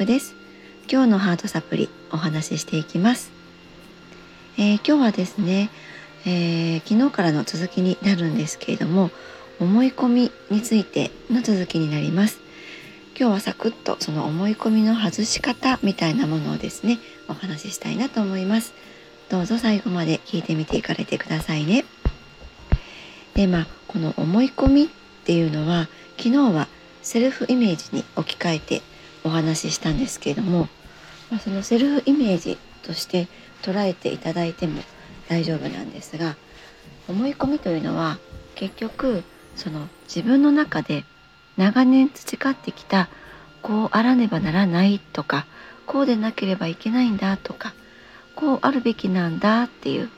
くです。今日のハートサプリお話ししていきます、えー、今日はですね、えー、昨日からの続きになるんですけれども思い込みについての続きになります。今日はサクッとその思い込みの外し方みたいなものをですねお話ししたいなと思います。どうぞ最後まで聞いてみていかれてくださいね。でまあこの思い込みっていうのは昨日はセルフイメージに置き換えてお話ししたんですけれども、まあ、そのセルフイメージとして捉えていただいても大丈夫なんですが思い込みというのは結局その自分の中で長年培ってきたこうあらねばならないとかこうでなければいけないんだとかこうあるべきなんだっていう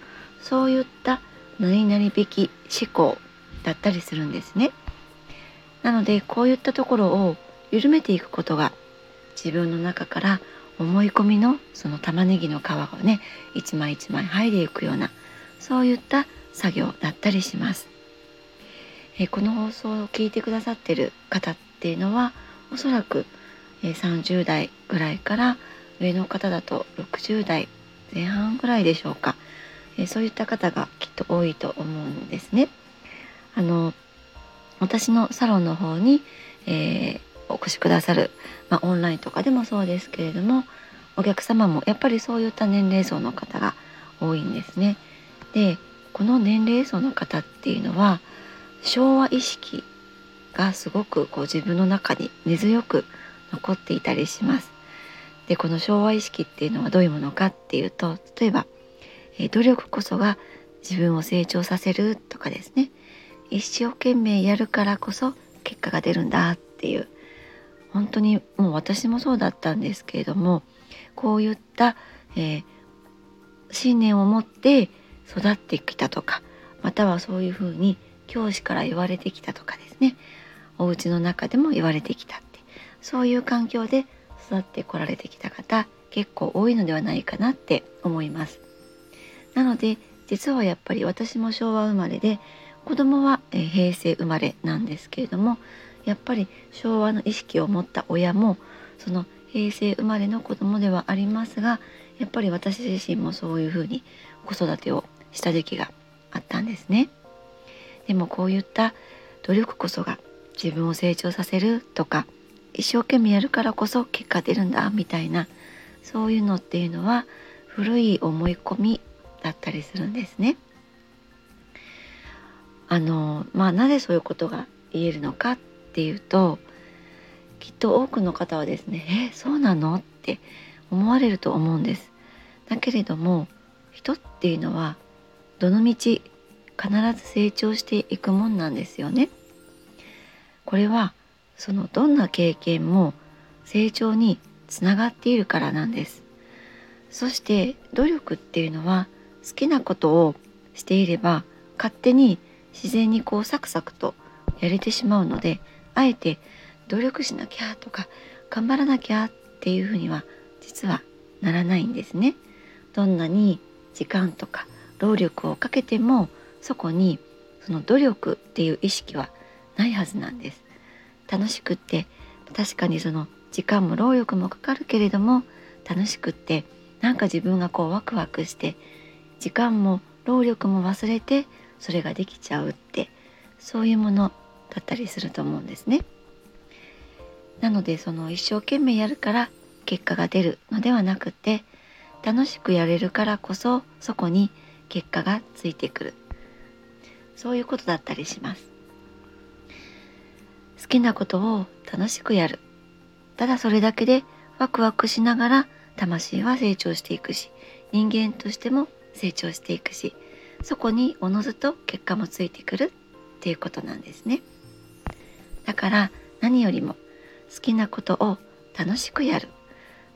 そういった何々べき思考だったりするんですね。なのでこういったところを緩めていくことが自分の中から思い込みのその玉ねぎの皮がね一枚一枚剥いでいくようなそういった作業だったりします。えこの放送を聞いてくださってる方っていうのはおそらく、え30代ぐらいから上の方だと60代前半ぐらいでしょうか、えそういった方がきっと多いと思うんですね。あの私のサロンの方に、えー、お越しくださる、まあ、オンラインとかでもそうですけれどもお客様もやっぱりそういった年齢層の方が多いんですね。でこの年齢層の方っていうのは昭和意識がすごくこう自分の中に根強く残っていたりします。でこの昭和意識っていうのはどういうものかっていうと例えば、え、努力こそが自分を成長させるとかですね一生懸命やるからこそ結果が出るんだっていう本当にもう私もそうだったんですけれどもこういった、えー、信念を持って育ってきたとかまたはそういうふうに教師から言われてきたとかですねお家の中でも言われてきたってそういう環境で育ってこられてきた方結構多いのではないかなって思います。なので実はやっぱり私も昭和生まれで子供は、平成生まれなんですけれどもやっぱり昭和の意識を持った親もその平成生まれの子供ではありますがやっぱり私自身もそういうふうに子育てをした時期があったんですね。でもこういった努力こそが自分を成長させるとか一生懸命やるからこそ結果出るんだみたいなそういうのっていうのは古い思い込みだったりするんですね。あのまあなぜそういうことが言えるのかっっていうときっと多くの方はですね「えそうなの?」って思われると思うんです。だけれども人っていうのはどのみち必ず成長していくもんなんですよね。これはそのどんな経験も成長につながっているからなんです。そして努力っていうのは好きなことをしていれば勝手に自然にこうサクサクとやれてしまうのであえて努力しなきゃとか頑張らなきゃっていうふうには実はならないんですね。どんなに時間とか労力をかけてもそこにその努力っていう意識はないはずなんです。楽しくって確かにその時間も労力もかかるけれども楽しくってなんか自分がこうワクワクして時間も労力も忘れてそれができちゃうってそういうものだったりすると思うんですね。なのでその一生懸命やるから結果が出るのではなくて楽しくやれるからこそそこに結果がついてくる。そういうことだったりします。好きなことを楽しくやる。ただそれだけでワクワクしながら魂は成長していくし人間としても成長していくしそこにおのずと結果もついてくるっていうことなんですね。だから何よりも好きなことを楽しくやる。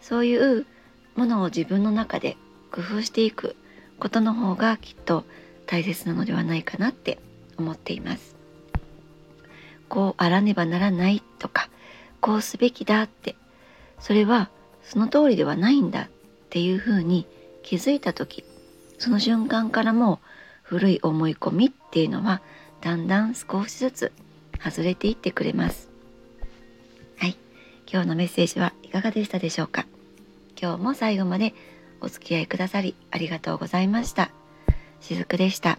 そういうものを自分の中で工夫していくことの方がきっと大切なのではないかなって思っています。こうあらねばならないとかこうすべきだってそれはその通りではないんだっていうふうに気づいた時その瞬間からも古い思い込みっていうのはだんだん少しずつ外れていってくれます。はい、今日のメッセージはいかがでしたでしょうか？今日も最後までお付き合いくださりありがとうございました。しずくでした。